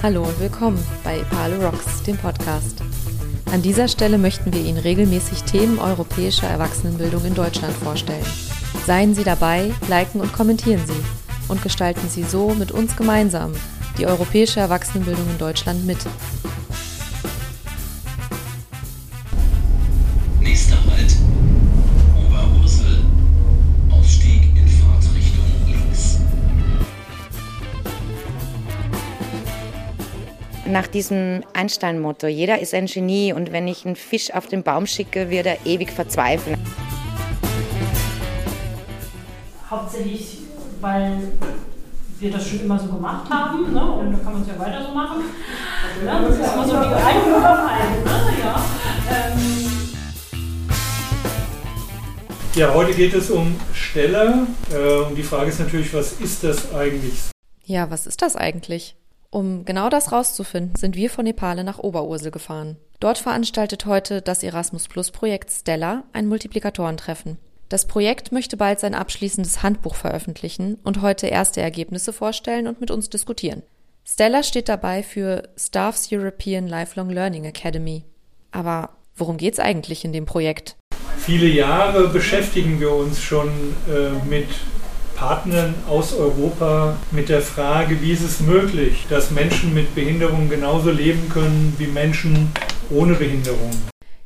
Hallo und willkommen bei Epale Rocks, dem Podcast. An dieser Stelle möchten wir Ihnen regelmäßig Themen europäischer Erwachsenenbildung in Deutschland vorstellen. Seien Sie dabei, liken und kommentieren Sie und gestalten Sie so mit uns gemeinsam die europäische Erwachsenenbildung in Deutschland mit. Nach diesem Einstein-Motto, jeder ist ein Genie und wenn ich einen Fisch auf den Baum schicke, wird er ewig verzweifeln. Hauptsächlich, weil wir das schon immer so gemacht haben ne? und da kann man es ja weiter so machen. Ne? Das ist immer so die Einführung ne? ja. ähm, Ja, heute geht es um Steller. Äh, und die Frage ist natürlich, was ist das eigentlich? Ja, was ist das eigentlich? Um genau das rauszufinden, sind wir von Nepal nach Oberursel gefahren. Dort veranstaltet heute das Erasmus Plus Projekt Stella ein Multiplikatorentreffen. Das Projekt möchte bald sein abschließendes Handbuch veröffentlichen und heute erste Ergebnisse vorstellen und mit uns diskutieren. Stella steht dabei für Staff's European Lifelong Learning Academy. Aber worum geht's eigentlich in dem Projekt? Viele Jahre beschäftigen wir uns schon äh, mit Partnern aus Europa mit der Frage, wie ist es möglich, dass Menschen mit Behinderung genauso leben können wie Menschen ohne Behinderung.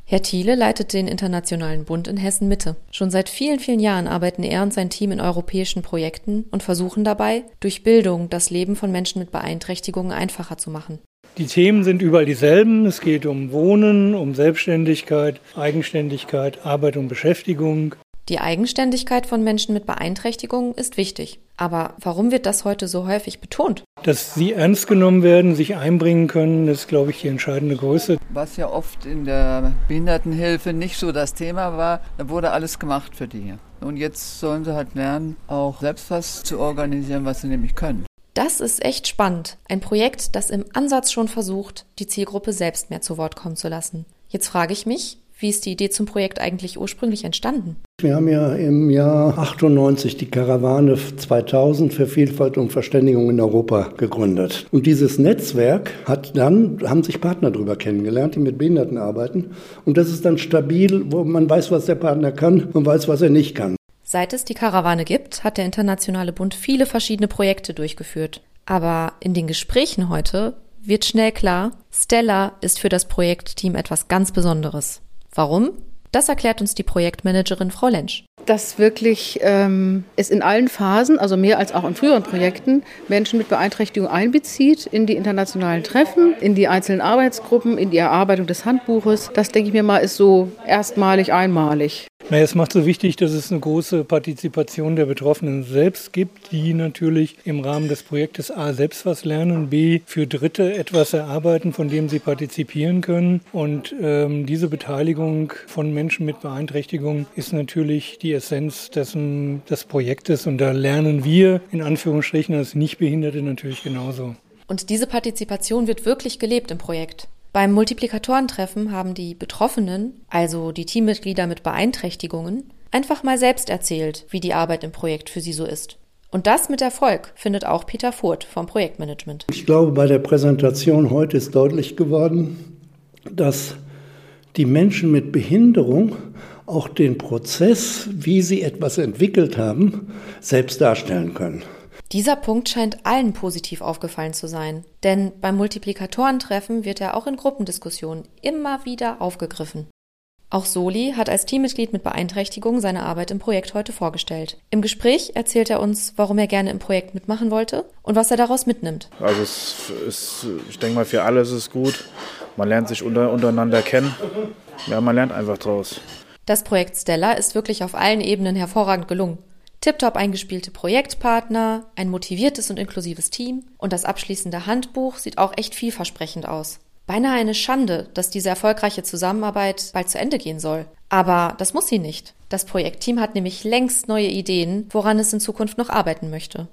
Herr Thiele leitet den Internationalen Bund in Hessen Mitte. Schon seit vielen, vielen Jahren arbeiten er und sein Team in europäischen Projekten und versuchen dabei, durch Bildung das Leben von Menschen mit Beeinträchtigungen einfacher zu machen. Die Themen sind überall dieselben. Es geht um Wohnen, um Selbstständigkeit, Eigenständigkeit, Arbeit und Beschäftigung. Die Eigenständigkeit von Menschen mit Beeinträchtigungen ist wichtig. Aber warum wird das heute so häufig betont? Dass sie ernst genommen werden, sich einbringen können, ist, glaube ich, die entscheidende Größe. Was ja oft in der Behindertenhilfe nicht so das Thema war, da wurde alles gemacht für die. Und jetzt sollen sie halt lernen, auch selbst was zu organisieren, was sie nämlich können. Das ist echt spannend. Ein Projekt, das im Ansatz schon versucht, die Zielgruppe selbst mehr zu Wort kommen zu lassen. Jetzt frage ich mich, wie ist die Idee zum Projekt eigentlich ursprünglich entstanden? Wir haben ja im Jahr 98 die Karawane 2000 für Vielfalt und Verständigung in Europa gegründet. Und dieses Netzwerk hat dann, haben sich Partner darüber kennengelernt, die mit Behinderten arbeiten. Und das ist dann stabil, wo man weiß, was der Partner kann und weiß, was er nicht kann. Seit es die Karawane gibt, hat der Internationale Bund viele verschiedene Projekte durchgeführt. Aber in den Gesprächen heute wird schnell klar, Stella ist für das Projektteam etwas ganz Besonderes. Warum? Das erklärt uns die Projektmanagerin Frau Lensch. Dass wirklich ähm, es in allen Phasen, also mehr als auch in früheren Projekten, Menschen mit Beeinträchtigung einbezieht in die internationalen Treffen, in die einzelnen Arbeitsgruppen, in die Erarbeitung des Handbuches. Das, denke ich mir mal, ist so erstmalig, einmalig. Naja, es macht so wichtig, dass es eine große Partizipation der Betroffenen selbst gibt, die natürlich im Rahmen des Projektes A selbst was lernen, B für Dritte etwas erarbeiten, von dem sie partizipieren können. Und ähm, diese Beteiligung von Menschen mit Beeinträchtigung ist natürlich die Essenz dessen, des Projektes. Und da lernen wir in Anführungsstrichen als Nichtbehinderte natürlich genauso. Und diese Partizipation wird wirklich gelebt im Projekt. Beim Multiplikatorentreffen haben die Betroffenen, also die Teammitglieder mit Beeinträchtigungen, einfach mal selbst erzählt, wie die Arbeit im Projekt für sie so ist. Und das mit Erfolg findet auch Peter Furt vom Projektmanagement. Ich glaube, bei der Präsentation heute ist deutlich geworden, dass die Menschen mit Behinderung auch den Prozess, wie sie etwas entwickelt haben, selbst darstellen können. Dieser Punkt scheint allen positiv aufgefallen zu sein, denn beim Multiplikatorentreffen wird er auch in Gruppendiskussionen immer wieder aufgegriffen. Auch Soli hat als Teammitglied mit Beeinträchtigung seine Arbeit im Projekt heute vorgestellt. Im Gespräch erzählt er uns, warum er gerne im Projekt mitmachen wollte und was er daraus mitnimmt. Also es ist, ich denke mal, für alle ist es gut. Man lernt sich unter, untereinander kennen. Ja, man lernt einfach draus. Das Projekt Stella ist wirklich auf allen Ebenen hervorragend gelungen. Tiptop eingespielte Projektpartner, ein motiviertes und inklusives Team und das abschließende Handbuch sieht auch echt vielversprechend aus. Beinahe eine Schande, dass diese erfolgreiche Zusammenarbeit bald zu Ende gehen soll. Aber das muss sie nicht. Das Projektteam hat nämlich längst neue Ideen, woran es in Zukunft noch arbeiten möchte.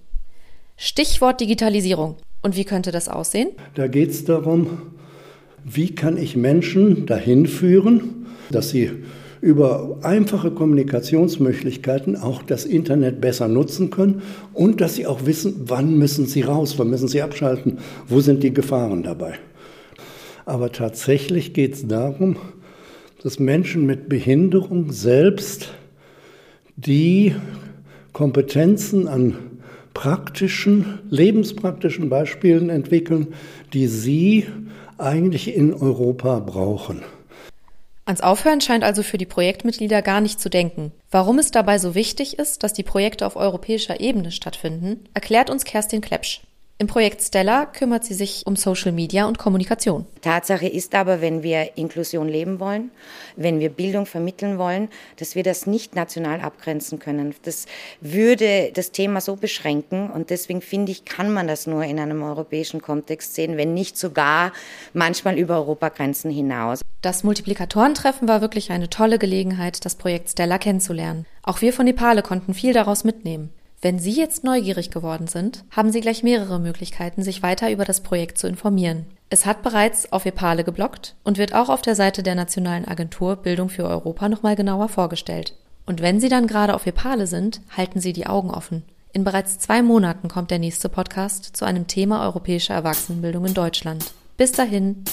Stichwort Digitalisierung. Und wie könnte das aussehen? Da geht es darum, wie kann ich Menschen dahin führen, dass sie über einfache Kommunikationsmöglichkeiten auch das Internet besser nutzen können und dass sie auch wissen, wann müssen sie raus, wann müssen sie abschalten, wo sind die Gefahren dabei. Aber tatsächlich geht es darum, dass Menschen mit Behinderung selbst die Kompetenzen an praktischen, lebenspraktischen Beispielen entwickeln, die sie eigentlich in Europa brauchen. Ans Aufhören scheint also für die Projektmitglieder gar nicht zu denken. Warum es dabei so wichtig ist, dass die Projekte auf europäischer Ebene stattfinden, erklärt uns Kerstin Klepsch. Im Projekt Stella kümmert sie sich um Social Media und Kommunikation. Tatsache ist aber, wenn wir Inklusion leben wollen, wenn wir Bildung vermitteln wollen, dass wir das nicht national abgrenzen können. Das würde das Thema so beschränken und deswegen finde ich, kann man das nur in einem europäischen Kontext sehen, wenn nicht sogar manchmal über Europagrenzen hinaus. Das Multiplikatorentreffen war wirklich eine tolle Gelegenheit, das Projekt Stella kennenzulernen. Auch wir von Nepale konnten viel daraus mitnehmen. Wenn Sie jetzt neugierig geworden sind, haben Sie gleich mehrere Möglichkeiten, sich weiter über das Projekt zu informieren. Es hat bereits auf Epale geblockt und wird auch auf der Seite der Nationalen Agentur Bildung für Europa nochmal genauer vorgestellt. Und wenn Sie dann gerade auf Epale sind, halten Sie die Augen offen. In bereits zwei Monaten kommt der nächste Podcast zu einem Thema europäischer Erwachsenenbildung in Deutschland. Bis dahin,